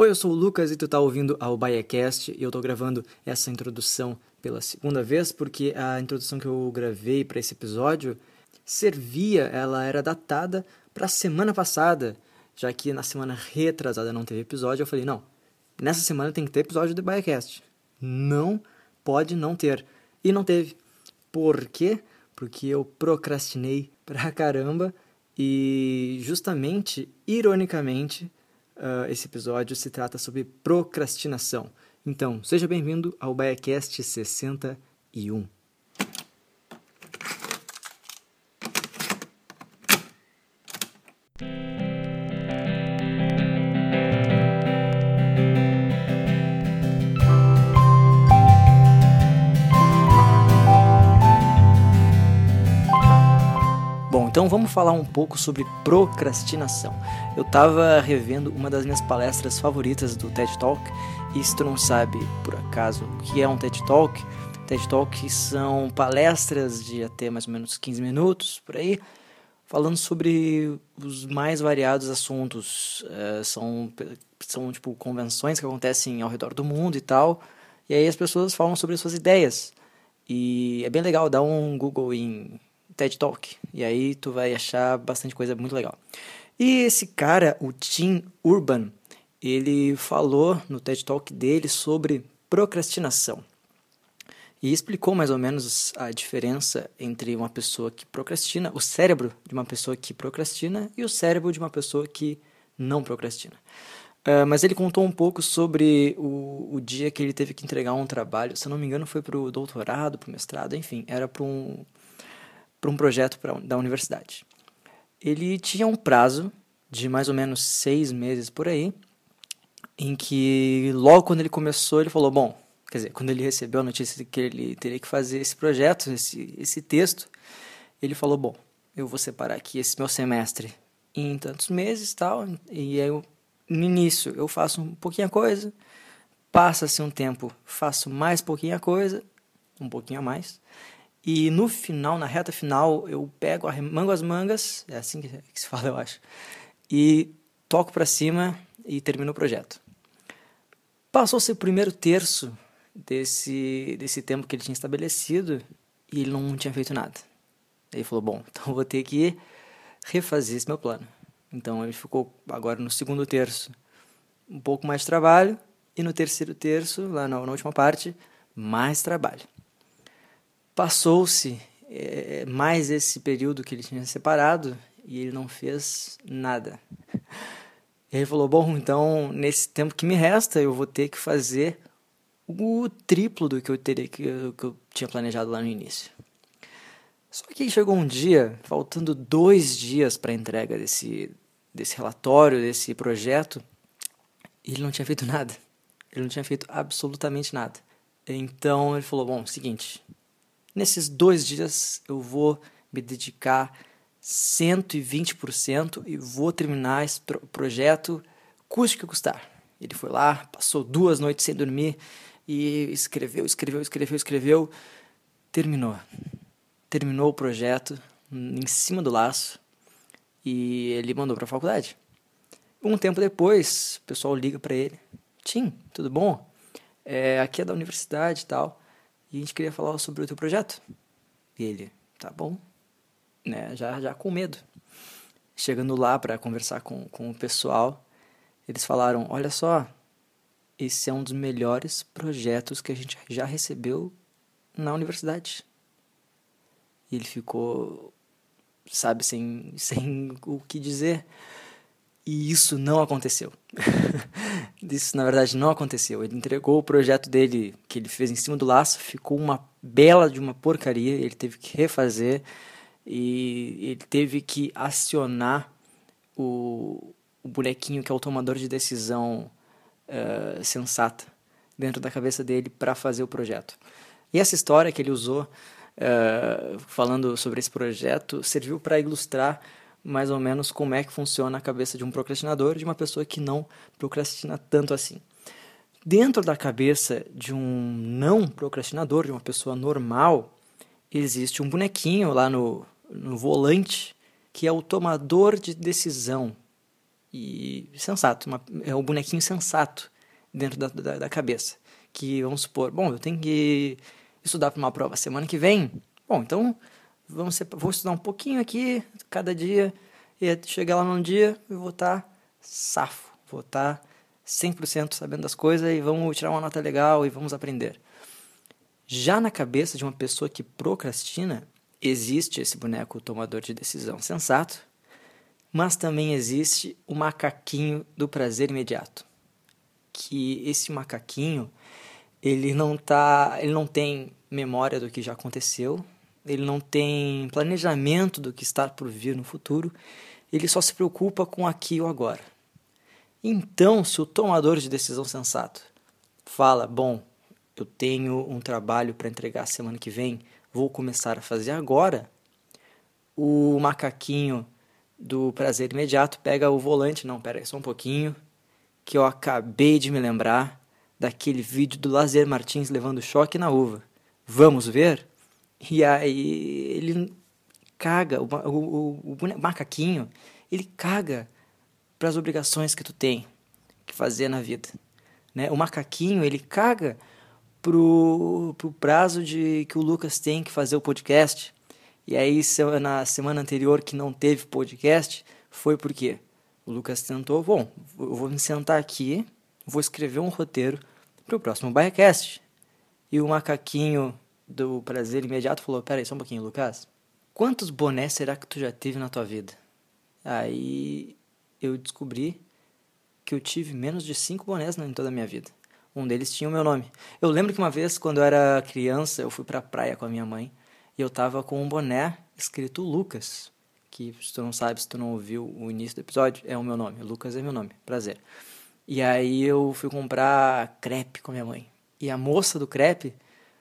Oi, eu sou o Lucas e tu tá ouvindo ao BaiaCast e eu tô gravando essa introdução pela segunda vez porque a introdução que eu gravei para esse episódio servia, ela era datada para semana passada, já que na semana retrasada não teve episódio, eu falei, não, nessa semana tem que ter episódio do BaiaCast. Não pode não ter. E não teve. Por quê? Porque eu procrastinei pra caramba e justamente, ironicamente, uh, esse episódio se trata sobre procrastinação. Então, seja bem-vindo ao BaiaCast 61. Então vamos falar um pouco sobre procrastinação. Eu estava revendo uma das minhas palestras favoritas do TED Talk, e se tu não sabe, por acaso, o que é um TED Talk, TED Talk são palestras de até mais ou menos 15 minutos, por aí, falando sobre os mais variados assuntos. Uh, são, são tipo convenções que acontecem ao redor do mundo e tal, e aí as pessoas falam sobre suas ideias. E é bem legal, dá um Google em TED Talk. E aí tu vai achar bastante coisa muito legal. E esse cara, o Tim Urban, ele falou no TED Talk dele sobre procrastinação. E explicou mais ou menos a diferença entre uma pessoa que procrastina, o cérebro de uma pessoa que procrastina e o cérebro de uma pessoa que não procrastina. Uh, mas ele contou um pouco sobre o, o dia que ele teve que entregar um trabalho. Se não me engano, foi para o doutorado, para o mestrado, enfim, era para um, para um projeto pra, da universidade. Ele tinha um prazo de mais ou menos seis meses por aí, em que logo quando ele começou, ele falou: Bom, quer dizer, quando ele recebeu a notícia de que ele teria que fazer esse projeto, esse, esse texto, ele falou: Bom, eu vou separar aqui esse meu semestre em tantos meses tal, e aí eu, no início eu faço um pouquinho a coisa, passa-se um tempo, faço mais pouquinho a coisa, um pouquinho a mais, e no final, na reta final, eu pego, arremango as mangas, é assim que se fala, eu acho, e toco para cima e termino o projeto. Passou-se o primeiro terço desse, desse tempo que ele tinha estabelecido e ele não tinha feito nada. Ele falou: Bom, então vou ter que refazer esse meu plano. Então ele ficou agora no segundo terço um pouco mais de trabalho e no terceiro terço, lá na, na última parte, mais trabalho. Passou-se é, mais esse período que ele tinha separado e ele não fez nada. Ele falou: Bom, então nesse tempo que me resta, eu vou ter que fazer o triplo do que eu teria que, que eu tinha planejado lá no início. Só que chegou um dia, faltando dois dias para a entrega desse, desse relatório, desse projeto, e ele não tinha feito nada. Ele não tinha feito absolutamente nada. Então ele falou: Bom, seguinte, Nesses dois dias eu vou me dedicar 120% e vou terminar esse projeto, custe que custar. Ele foi lá, passou duas noites sem dormir e escreveu, escreveu, escreveu, escreveu, terminou. Terminou o projeto em cima do laço e ele mandou para a faculdade. Um tempo depois, o pessoal liga para ele: Tim, tudo bom? É, aqui é da universidade e tal e a gente queria falar sobre o teu projeto. E ele, tá bom, né, já, já com medo. Chegando lá para conversar com, com o pessoal, eles falaram: olha só, esse é um dos melhores projetos que a gente já recebeu na universidade. E ele ficou, sabe, sem, sem o que dizer. E isso não aconteceu. isso, na verdade, não aconteceu. Ele entregou o projeto dele, que ele fez em cima do laço, ficou uma bela de uma porcaria. Ele teve que refazer e ele teve que acionar o, o bonequinho que é o tomador de decisão uh, sensata dentro da cabeça dele para fazer o projeto. E essa história que ele usou, uh, falando sobre esse projeto, serviu para ilustrar mais ou menos como é que funciona a cabeça de um procrastinador de uma pessoa que não procrastina tanto assim. Dentro da cabeça de um não procrastinador, de uma pessoa normal, existe um bonequinho lá no, no volante que é o tomador de decisão. e sensato, uma, é o bonequinho sensato dentro da, da, da, cabeça. Que vamos supor, bom, eu tenho que estudar para uma prova semana que vem. Bom, então vamos ser, vou estudar um pouquinho aqui cada dia e chegar lá num dia eu vou estar tá safo, vou estar tá 100% sabendo das coisas e vamos tirar uma nota legal e vamos aprender. Já na cabeça de uma pessoa que procrastina, existe esse boneco tomador de decisão sensato, mas também existe o macaquinho do prazer imediato. Que esse macaquinho, ele não tá, ele não tem memória do que já aconteceu, ele não tem planejamento do que está por vir no futuro, ele só se preocupa com aqui e o agora. Então, se o tomador de decisão sensato fala: Bom, eu tenho um trabalho para entregar semana que vem, vou começar a fazer agora, o macaquinho do prazer imediato pega o volante: Não, pera aí, só um pouquinho, que eu acabei de me lembrar daquele vídeo do Lazer Martins levando choque na uva. Vamos ver? E aí ele caga, o, o, o, o macaquinho, ele caga para as obrigações que tu tem que fazer na vida. Né? O macaquinho, ele caga pro, pro prazo de que o Lucas tem que fazer o podcast. E aí, na semana anterior que não teve podcast, foi porque o Lucas tentou, bom, eu vou me sentar aqui, vou escrever um roteiro para o próximo Biacast. E o macaquinho do Prazer Imediato falou, peraí, só um pouquinho, Lucas. Quantos bonés será que tu já teve na tua vida? Aí eu descobri que eu tive menos de cinco bonés em toda a minha vida. Um deles tinha o meu nome. Eu lembro que uma vez, quando eu era criança, eu fui pra praia com a minha mãe e eu tava com um boné escrito Lucas. Que, se tu não sabe, se tu não ouviu o início do episódio, é o meu nome. Lucas é meu nome. Prazer. E aí eu fui comprar crepe com a minha mãe. E a moça do crepe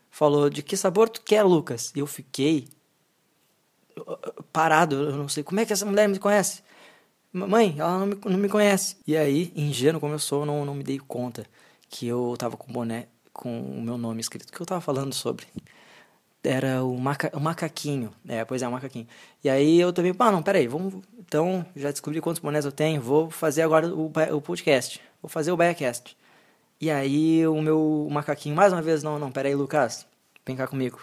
falou: De que sabor tu quer, Lucas? E eu fiquei parado. Eu não sei como é que essa mulher me conhece. Mãe, ela não me, não me conhece. E aí, ingênuo como eu sou, não, não me dei conta que eu tava com boné com o meu nome escrito. O que eu tava falando sobre? Era o, maca, o macaquinho. É, pois é, o macaquinho. E aí eu também, ah, não, peraí, vamos. Então, já descobri quantos bonés eu tenho, vou fazer agora o, o podcast. Vou fazer o Biacast. E aí o meu macaquinho, mais uma vez, não, não, peraí, Lucas, vem cá comigo.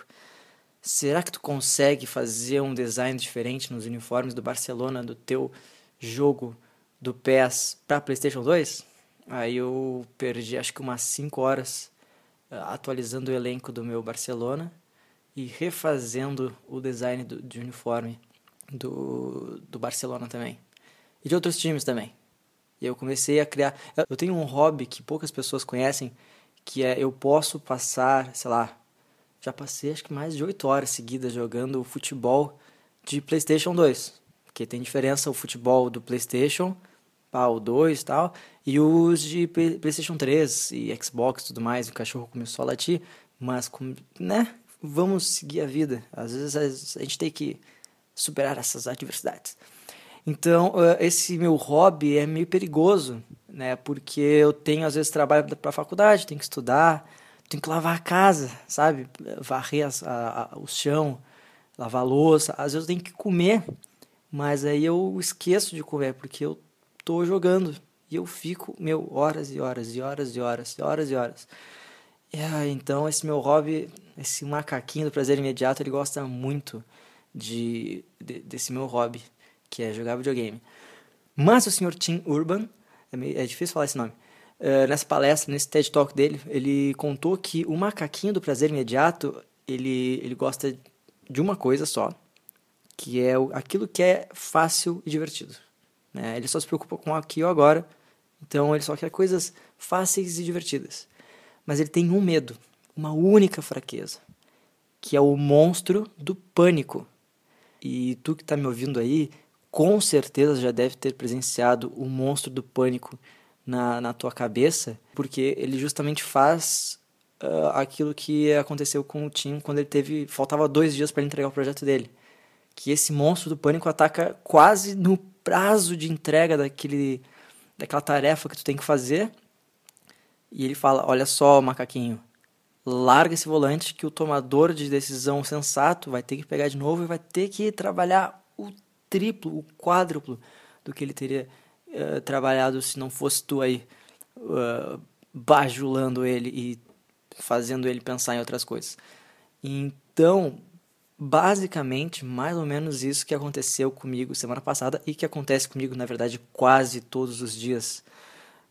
Será que tu consegue fazer um design diferente nos uniformes do Barcelona, do teu jogo do PES para PlayStation 2. Aí eu perdi acho que umas 5 horas uh, atualizando o elenco do meu Barcelona e refazendo o design do, de uniforme do, do Barcelona também. E de outros times também. E eu comecei a criar. Eu tenho um hobby que poucas pessoas conhecem, que é eu posso passar, sei lá, já passei acho que mais de 8 horas seguidas jogando futebol de PlayStation 2. Porque tem diferença o futebol do PlayStation, o 2 e tal, e os de PlayStation 3 e Xbox e tudo mais. O cachorro começou a latir, mas, né, vamos seguir a vida. Às vezes a gente tem que superar essas adversidades. Então, esse meu hobby é meio perigoso, né? Porque eu tenho, às vezes, trabalho para a faculdade, tenho que estudar, tenho que lavar a casa, sabe? Varrer a, a, o chão, lavar a louça. Às vezes eu tenho que comer. Mas aí eu esqueço de comer, porque eu tô jogando. E eu fico, meu, horas e horas e horas e horas e horas e horas. Ah, então esse meu hobby, esse macaquinho do prazer imediato, ele gosta muito de, de desse meu hobby, que é jogar videogame. Mas o senhor Tim Urban, é, meio, é difícil falar esse nome, uh, nessa palestra, nesse TED Talk dele, ele contou que o macaquinho do prazer imediato, ele, ele gosta de uma coisa só, que é aquilo que é fácil e divertido. Né? Ele só se preocupa com aqui ou agora, então ele só quer coisas fáceis e divertidas. Mas ele tem um medo, uma única fraqueza, que é o monstro do pânico. E tu que está me ouvindo aí, com certeza já deve ter presenciado o monstro do pânico na, na tua cabeça, porque ele justamente faz uh, aquilo que aconteceu com o Tim quando ele teve. faltava dois dias para entregar o projeto dele que esse monstro do pânico ataca quase no prazo de entrega daquele, daquela tarefa que tu tem que fazer. E ele fala: Olha só, macaquinho, larga esse volante que o tomador de decisão sensato vai ter que pegar de novo e vai ter que trabalhar o triplo, o quádruplo do que ele teria uh, trabalhado se não fosse tu aí uh, bajulando ele e fazendo ele pensar em outras coisas. Então, basicamente, mais ou menos isso que aconteceu comigo semana passada e que acontece comigo, na verdade, quase todos os dias.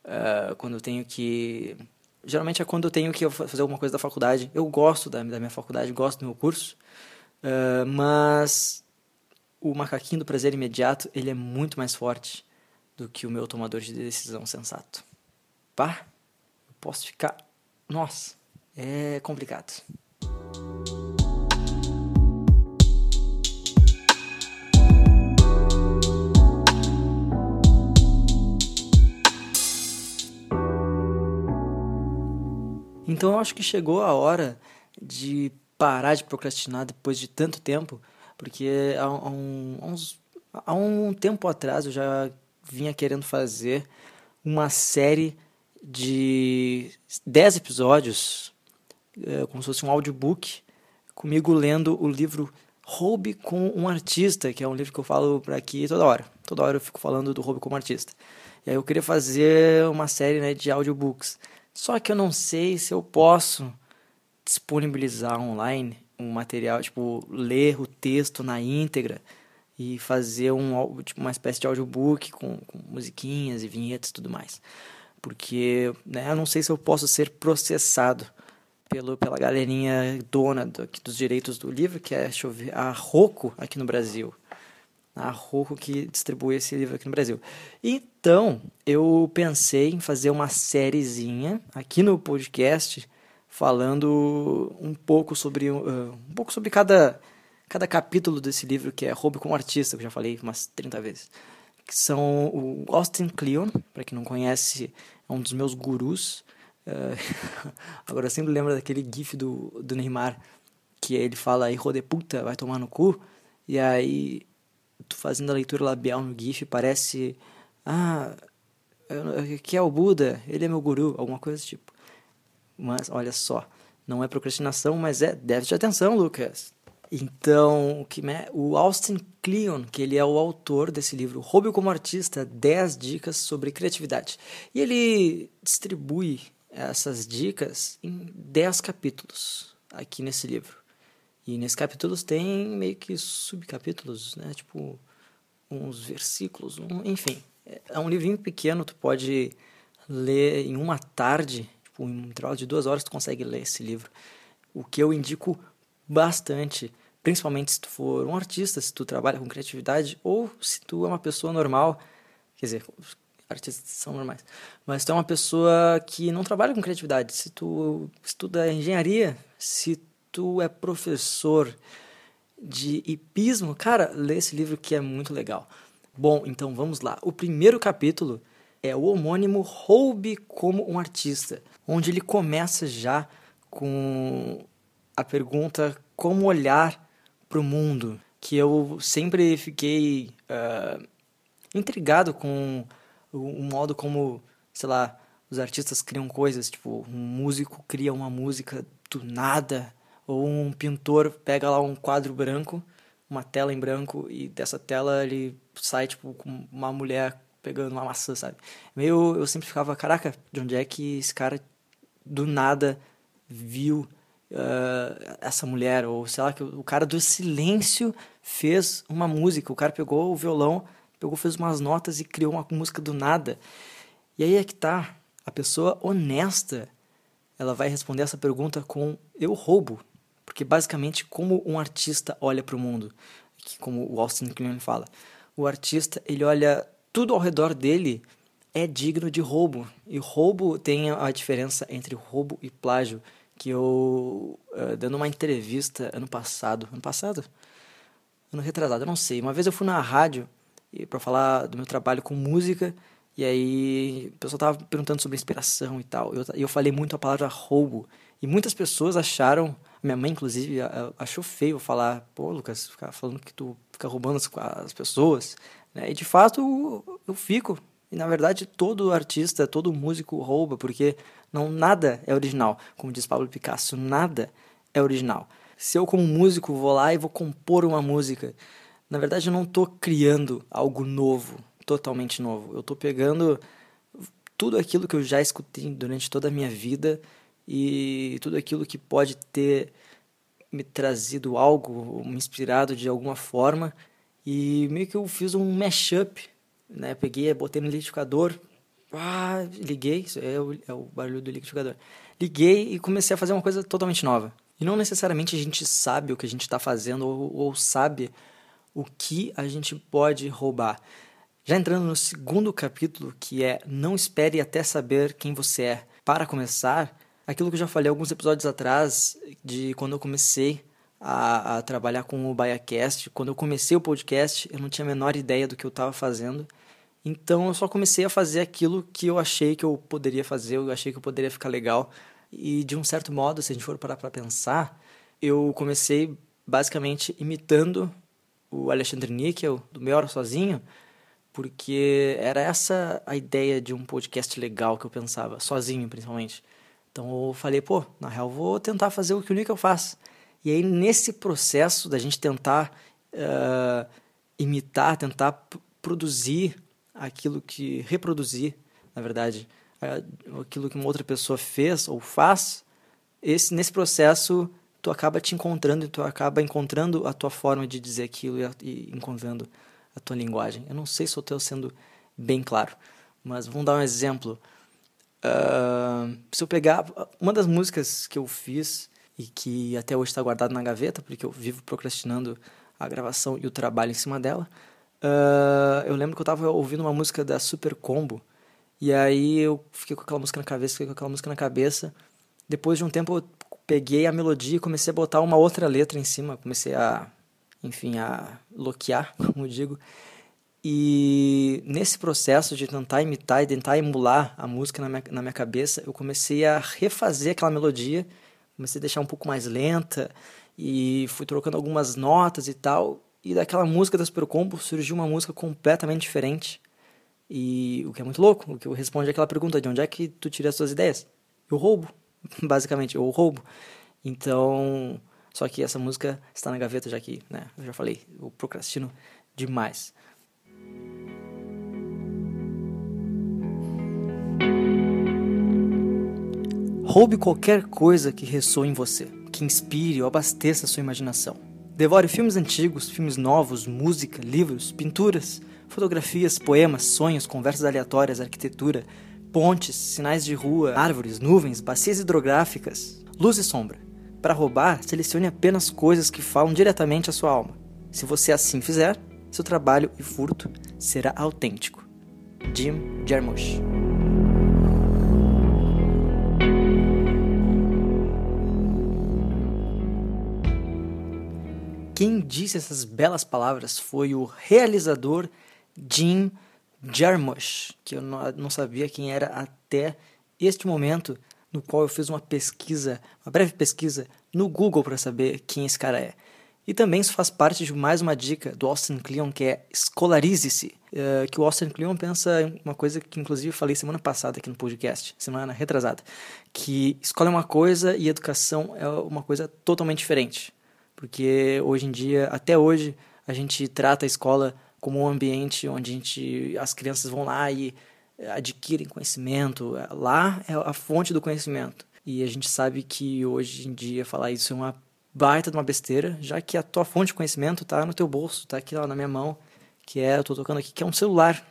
Uh, quando eu tenho que. Geralmente é quando eu tenho que fazer alguma coisa da faculdade. Eu gosto da, da minha faculdade, gosto do meu curso, uh, mas o macaquinho do prazer imediato ele é muito mais forte do que o meu tomador de decisão sensato. Pá, eu posso ficar. Nossa, é complicado. Então eu acho que chegou a hora de parar de procrastinar depois de tanto tempo, porque há, um, há, uns, há um tempo atrás eu já vinha querendo fazer uma série de 10 episódios, é, como se fosse um audiobook, comigo lendo o livro Roube com um Artista, que é um livro que eu falo por aqui toda hora. Toda hora eu fico falando do Roube como Artista. E aí eu queria fazer uma série né, de audiobooks. Só que eu não sei se eu posso disponibilizar online um material, tipo, ler o texto na íntegra e fazer um, tipo, uma espécie de audiobook com, com musiquinhas e vinhetas e tudo mais. Porque né, eu não sei se eu posso ser processado pelo, pela galerinha dona do, dos direitos do livro, que é ver, a Rocco aqui no Brasil. A Rocco que distribui esse livro aqui no Brasil. Então, eu pensei em fazer uma sériezinha aqui no podcast falando um pouco sobre uh, um pouco sobre cada cada capítulo desse livro que é Roube como Artista, que eu já falei umas 30 vezes. Que são o Austin Kleon, para quem não conhece, é um dos meus gurus. Uh, agora eu sempre lembro daquele gif do, do Neymar, que ele fala, aí de puta, vai tomar no cu. E aí, tu fazendo a leitura labial no gif, parece, ah, que é o Buda, ele é meu guru, alguma coisa tipo. Mas, olha só, não é procrastinação, mas é déficit de atenção, Lucas. Então, o, que, o Austin Kleon, que ele é o autor desse livro, Roube como Artista, 10 dicas sobre criatividade. E ele distribui essas dicas em 10 capítulos aqui nesse livro. E nesses capítulos tem meio que subcapítulos, né? Tipo, uns versículos, um, enfim. É um livrinho pequeno, tu pode ler em uma tarde, tipo, em um intervalo de duas horas tu consegue ler esse livro. O que eu indico bastante, principalmente se tu for um artista, se tu trabalha com criatividade ou se tu é uma pessoa normal, quer dizer, artistas são normais, mas tu é uma pessoa que não trabalha com criatividade, se tu estuda engenharia, se tu é professor de hipismo, cara, lê esse livro que é muito legal. Bom, então vamos lá. O primeiro capítulo é o homônimo Roube como um artista, onde ele começa já com a pergunta como olhar para o mundo, que eu sempre fiquei uh, intrigado com o, modo como, sei lá, os artistas criam coisas, tipo, um músico cria uma música do nada, ou um pintor pega lá um quadro branco, uma tela em branco, e dessa tela ele sai, tipo, com uma mulher pegando uma maçã, sabe? Meio, eu sempre ficava, caraca, de onde é que esse cara do nada viu uh, essa mulher, ou sei lá, que o cara do silêncio fez uma música. O cara pegou o violão, pegou, fez umas notas e criou uma música do nada. E aí é que tá. A pessoa honesta, ela vai responder essa pergunta com eu roubo. Porque basicamente, como um artista olha para o mundo, que como o Austin Kleon fala, o artista ele olha tudo ao redor dele é digno de roubo. E roubo tem a diferença entre roubo e plágio que eu, uh, dando uma entrevista ano passado, ano passado? Ano retrasado, eu não sei. Uma vez eu fui na rádio para falar do meu trabalho com música, e aí o pessoal tava perguntando sobre inspiração e tal. E eu, eu falei muito a palavra roubo. E muitas pessoas acharam, minha mãe inclusive achou feio falar, pô, Lucas, ficar falando que tu fica roubando as, as pessoas. Né? E de fato eu, eu fico. E na verdade todo artista, todo músico rouba, porque não, nada é original. Como diz Pablo Picasso, nada é original. Se eu, como músico, vou lá e vou compor uma música, na verdade eu não estou criando algo novo. totalmente novo. Eu estou pegando tudo aquilo que eu já escutei durante toda a minha vida e tudo aquilo que pode ter me trazido algo, me inspirado de alguma forma e meio que eu fiz um mashup, né? Peguei, botei no liquidificador, ah, liguei, isso é o, é o barulho do liquidificador. Liguei e comecei a fazer uma coisa totalmente nova. E não necessariamente a gente sabe o que a gente está fazendo ou, ou sabe o que a gente pode roubar. Já entrando no segundo capítulo, que é Não espere até saber quem você é. Para começar, aquilo que eu já falei alguns episódios atrás, de quando eu comecei a, a trabalhar com o BaiaCast, quando eu comecei o podcast, eu não tinha a menor ideia do que eu estava fazendo. Então eu só comecei a fazer aquilo que eu achei que eu poderia fazer, eu achei que eu poderia ficar legal. E de um certo modo, se a gente for parar para pensar, eu comecei basicamente imitando o Alexandre Níquel, do Meia Hora Sozinho, porque era essa a ideia de um podcast legal que eu pensava, sozinho principalmente. Então eu falei, pô, na real vou tentar fazer o que o Nickel faz. E aí nesse processo da gente tentar uh, imitar, tentar produzir aquilo que reproduzir, na verdade, uh, aquilo que uma outra pessoa fez ou faz, esse nesse processo tu acaba te encontrando e tu acaba encontrando a tua forma de dizer aquilo e, e encontrando a tua linguagem. Eu não sei se eu estou sendo bem claro, mas vamos dar um exemplo. Uh, se eu pegar uma das músicas que eu fiz e que até hoje está guardada na gaveta, porque eu vivo procrastinando a gravação e o trabalho em cima dela, uh, eu lembro que eu estava ouvindo uma música da Super Combo e aí eu fiquei com aquela música na cabeça, fiquei com aquela música na cabeça. Depois de um tempo eu peguei a melodia e comecei a botar uma outra letra em cima, comecei a enfim, a loquear, como digo. E nesse processo de tentar imitar e tentar emular a música na minha, na minha cabeça, eu comecei a refazer aquela melodia, comecei a deixar um pouco mais lenta e fui trocando algumas notas e tal. E daquela música da Super Combo surgiu uma música completamente diferente. E o que é muito louco, o que eu respondo é aquela pergunta de onde é que tu tira as suas ideias? Eu roubo, basicamente, eu roubo. Então, só que essa música está na gaveta, já que, né, eu já falei, eu procrastino demais. Roube qualquer coisa que ressoe em você, que inspire ou abasteça a sua imaginação. Devore filmes antigos, filmes novos, música, livros, pinturas, fotografias, poemas, sonhos, conversas aleatórias, arquitetura, pontes, sinais de rua, árvores, nuvens, bacias hidrográficas, luz e sombra. Para roubar, selecione apenas coisas que falam diretamente à sua alma. Se você assim fizer, seu trabalho e furto será autêntico. Jim Jarmusch disse essas belas palavras foi o realizador Jim Jarmusch, que eu não sabia quem era até este momento, no qual eu fiz uma pesquisa, uma breve pesquisa no Google para saber quem esse cara é. E também isso faz parte de mais uma dica do Austin Kleon, que é escolarize-se. Uh, que o Austin Kleon pensa em uma coisa que inclusive falei semana passada aqui no podcast, semana retrasada, que escola é uma coisa e educação é uma coisa totalmente diferente. Porque hoje em dia, até hoje, a gente trata a escola como um ambiente onde a gente, as crianças vão lá e adquirem conhecimento. Lá é a fonte do conhecimento. E a gente sabe que hoje em dia falar isso é uma baita de uma besteira, já que a tua fonte de conhecimento está no teu bolso, está aqui na minha mão, que é, eu tô tocando aqui, que é um celular.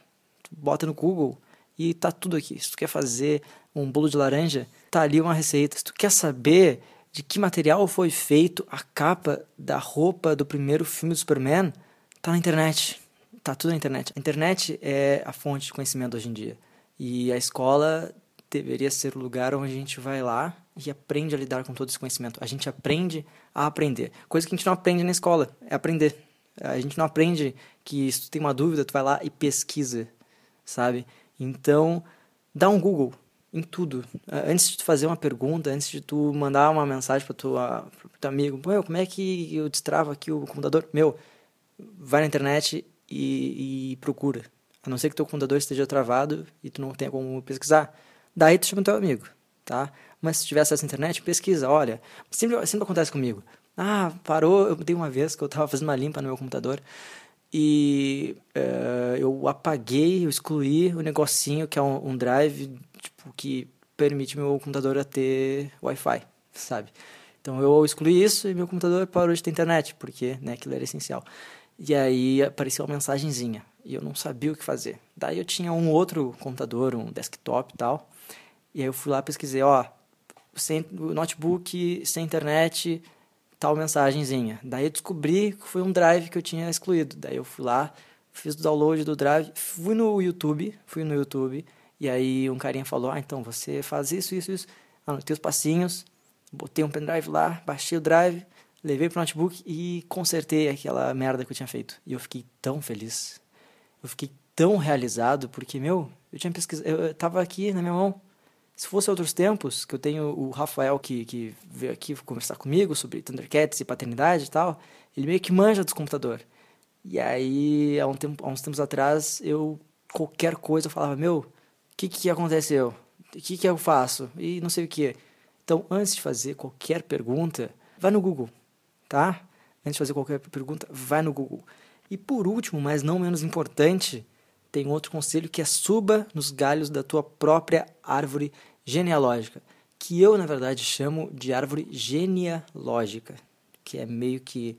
Tu bota no Google e tá tudo aqui. Se tu quer fazer um bolo de laranja, tá ali uma receita. Se tu quer saber de que material foi feito a capa da roupa do primeiro filme do Superman, tá na internet tá tudo na internet. A internet é a fonte de conhecimento hoje em dia. E a escola deveria ser o lugar onde a gente vai lá e aprende a lidar com todo esse conhecimento. A gente aprende a aprender. Coisa que a gente não aprende na escola, é aprender. A gente não aprende que se tu tem uma dúvida, tu vai lá e pesquisa, sabe? Então, dá um Google em tudo. Antes de tu fazer uma pergunta, antes de tu mandar uma mensagem para tu, teu amigo, meu, como é que eu destravo aqui o computador? Meu, vai na internet e, e, procura. A não ser que teu computador esteja travado e tu não tenha como pesquisar. Daí tu chama teu amigo, tá? Mas se tiver acesso à internet, pesquisa, olha. Sempre, sempre acontece comigo. Ah, parou, eu dei uma vez que eu estava fazendo uma limpa no meu computador e uh, eu apaguei, eu excluí o negocinho que é um, um drive tipo, que permite meu computador a ter Wi-Fi, sabe? Então eu excluí isso e meu computador parou de ter internet, porque né, aquilo era essencial. E aí apareceu uma mensagenzinha e eu não sabia o que fazer. Daí eu tinha um outro computador, um desktop e tal. E aí eu fui lá pesquisei, ó, sem notebook, sem internet, tal mensagenzinha. Daí eu descobri que foi um drive que eu tinha excluído. Daí eu fui lá, fiz o download do drive, fui no YouTube, fui no YouTube, e aí um carinha falou: "Ah, então você faz isso, isso, isso". Anotei os passinhos, botei um pendrive lá, baixei o drive, levei pro notebook e consertei aquela merda que eu tinha feito. E eu fiquei tão feliz. Eu fiquei tão realizado porque, meu, eu tinha pesquisado, eu, eu tava aqui na minha mão. Se fosse outros tempos, que eu tenho o Rafael que, que veio aqui conversar comigo sobre Thundercats e paternidade e tal, ele meio que manja dos computador. E aí, há, um tempo, há uns tempos atrás, eu, qualquer coisa, eu falava, meu, que que aconteceu? O que que eu faço? E não sei o que. Então, antes de fazer qualquer pergunta, vai no Google, tá? Antes de fazer qualquer pergunta, vai no Google. E por último, mas não menos importante, tem outro conselho que é suba nos galhos da tua própria árvore genealógica, que eu, na verdade, chamo de árvore genealógica, que é meio que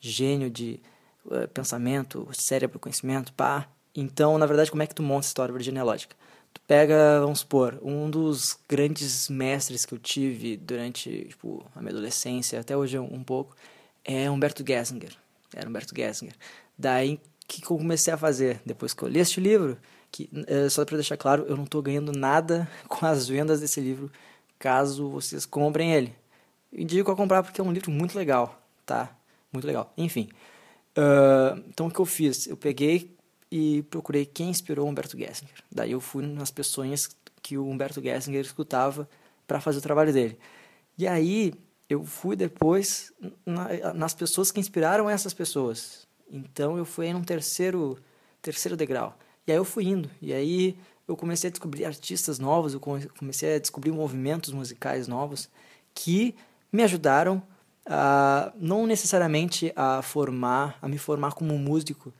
gênio de uh, pensamento, cérebro, conhecimento, pá. Então, na verdade, como é que tu monta essa árvore genealógica? Tu pega, vamos supor, um dos grandes mestres que eu tive durante tipo, a minha adolescência, até hoje um pouco, é Humberto Gessinger. Era Humberto Gessinger. Daí, que eu comecei a fazer? Depois que eu li este livro, que, eh, só para deixar claro, eu não estou ganhando nada com as vendas desse livro, caso vocês comprem ele. Indico a comprar porque é um livro muito legal, tá? Muito legal. Enfim, uh, então o que eu fiz? Eu peguei, e procurei quem inspirou Humberto Gessinger. Daí eu fui nas pessoas que o Humberto Gessinger escutava para fazer o trabalho dele. E aí eu fui depois na, nas pessoas que inspiraram essas pessoas. Então eu fui em um terceiro terceiro degrau. E aí eu fui indo. E aí eu comecei a descobrir artistas novos, eu comecei a descobrir movimentos musicais novos que me ajudaram a não necessariamente a formar, a me formar como músico,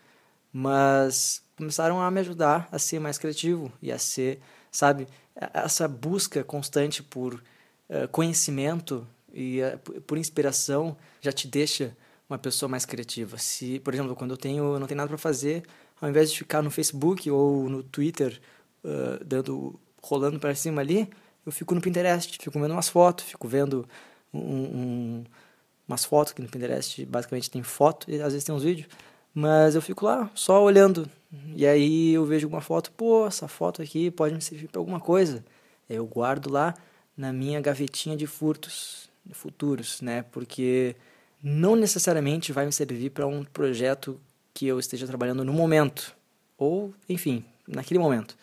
mas começaram a me ajudar a ser mais criativo e a ser, sabe, essa busca constante por uh, conhecimento e uh, por inspiração já te deixa uma pessoa mais criativa. Se, por exemplo, quando eu tenho não tenho nada para fazer, ao invés de ficar no Facebook ou no Twitter uh, dando rolando para cima ali, eu fico no Pinterest, fico vendo umas fotos, fico vendo um, um, umas fotos que no Pinterest basicamente tem foto e às vezes tem uns vídeos mas eu fico lá só olhando. E aí eu vejo uma foto, pô, essa foto aqui pode me servir para alguma coisa. Eu guardo lá na minha gavetinha de furtos futuros, né? Porque não necessariamente vai me servir para um projeto que eu esteja trabalhando no momento, ou, enfim, naquele momento.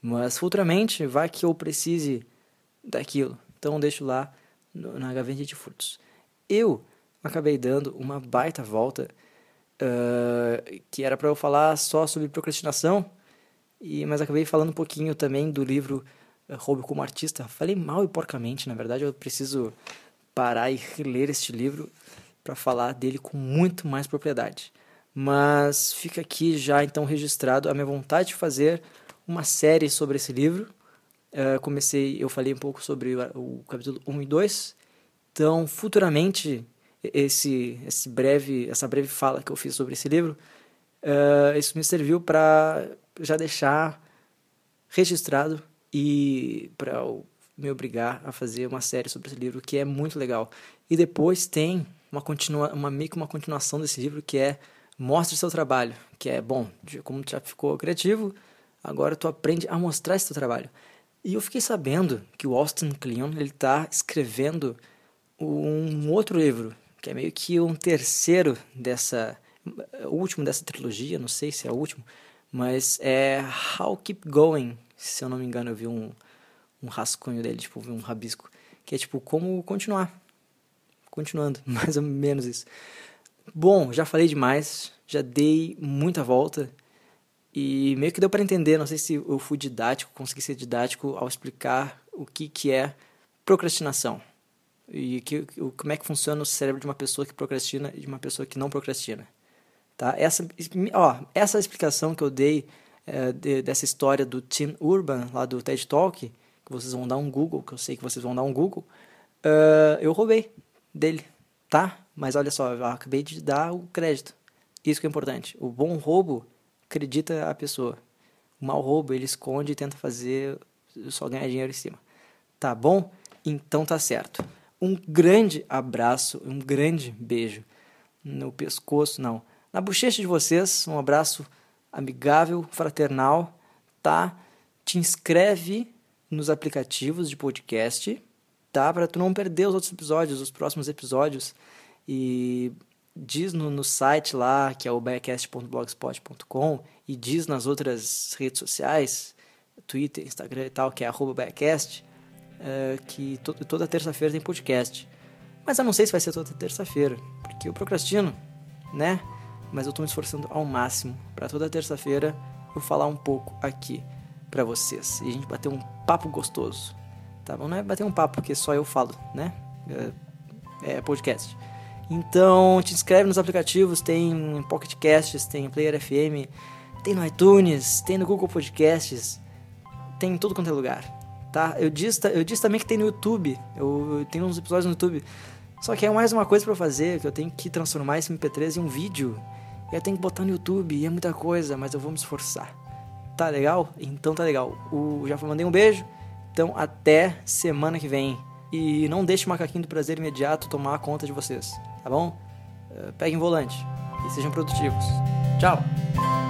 Mas futuramente vai que eu precise daquilo. Então deixo lá na gavetinha de furtos. Eu acabei dando uma baita volta uh, que era para eu falar só sobre procrastinação, e, mas acabei falando um pouquinho também do livro uh, Roube como Artista. Falei mal e porcamente, na verdade eu preciso parar e reler este livro para falar dele com muito mais propriedade. Mas fica aqui já então registrado a minha vontade de fazer uma série sobre esse livro. Uh, comecei, eu falei um pouco sobre o, o capítulo 1 e 2. Então, futuramente esse, esse breve, essa breve fala que eu fiz sobre esse livro, uh, isso me serviu para já deixar registrado e para me obrigar a fazer uma série sobre esse livro que é muito legal. E depois tem uma continua, uma meio que uma continuação desse livro que é mostre seu trabalho, que é bom, como tu já ficou criativo, agora tu aprende a mostrar esse teu trabalho. E eu fiquei sabendo que o Austin Kleon ele está escrevendo um outro livro que é meio que um terceiro dessa, o último dessa trilogia, não sei se é o último, mas é How Keep Going, se eu não me engano, eu vi um, um rascunho dele, tipo, um rabisco, que é tipo, como continuar, continuando, mais ou menos isso. Bom, já falei demais, já dei muita volta, e meio que deu para entender, não sei se eu fui didático, consegui ser didático ao explicar o que, que é procrastinação e que, como é que funciona o cérebro de uma pessoa que procrastina e de uma pessoa que não procrastina. Tá? Essa, ó, essa explicação que eu dei é, de, dessa história do Tim Urban, lá do TED Talk, que vocês vão dar um Google, que eu sei que vocês vão dar um Google, uh, eu roubei dele, tá? Mas olha só, eu acabei de dar o crédito. Isso que é importante. O bom roubo acredita a pessoa. O mau roubo, ele esconde e tenta fazer só ganhar dinheiro em cima. Tá bom? Então tá certo. Um grande abraço, um grande beijo no pescoço, não, na bochecha de vocês. Um abraço amigável, fraternal, tá? Te inscreve nos aplicativos de podcast, tá? Para tu não perder os outros episódios, os próximos episódios. E diz no, no site lá, que é o backcast.blogspot.com, e diz nas outras redes sociais, Twitter, Instagram e tal, que é arroba backcast, uh, que to toda terça-feira tem podcast. Mas eu não sei se vai ser toda terça-feira, porque eu procrastino, né? Mas eu estou me esforçando ao máximo para toda terça-feira eu falar um pouco aqui para vocês e a gente bater um papo gostoso, tá bom? Não é bater um papo porque só eu falo, né? É, é podcast. Então, te inscreve nos aplicativos, tem Pocket Casts, tem Player FM, tem no iTunes, tem no Google Podcasts, tem em todo quanto é lugar, tá? Eu disse, eu disse também que tem no YouTube, eu, eu tenho uns episódios no YouTube, só que é mais uma coisa para fazer, que eu tenho que transformar esse MP3 em um vídeo, e eu tenho que botar no YouTube, e é muita coisa, mas eu vou me esforçar. Tá legal? Então tá legal. O, já mandei um beijo, então até semana que vem. E não deixe o macaquinho do prazer imediato tomar conta de vocês, tá bom? Uh, peguem volante e sejam produtivos. Tchau!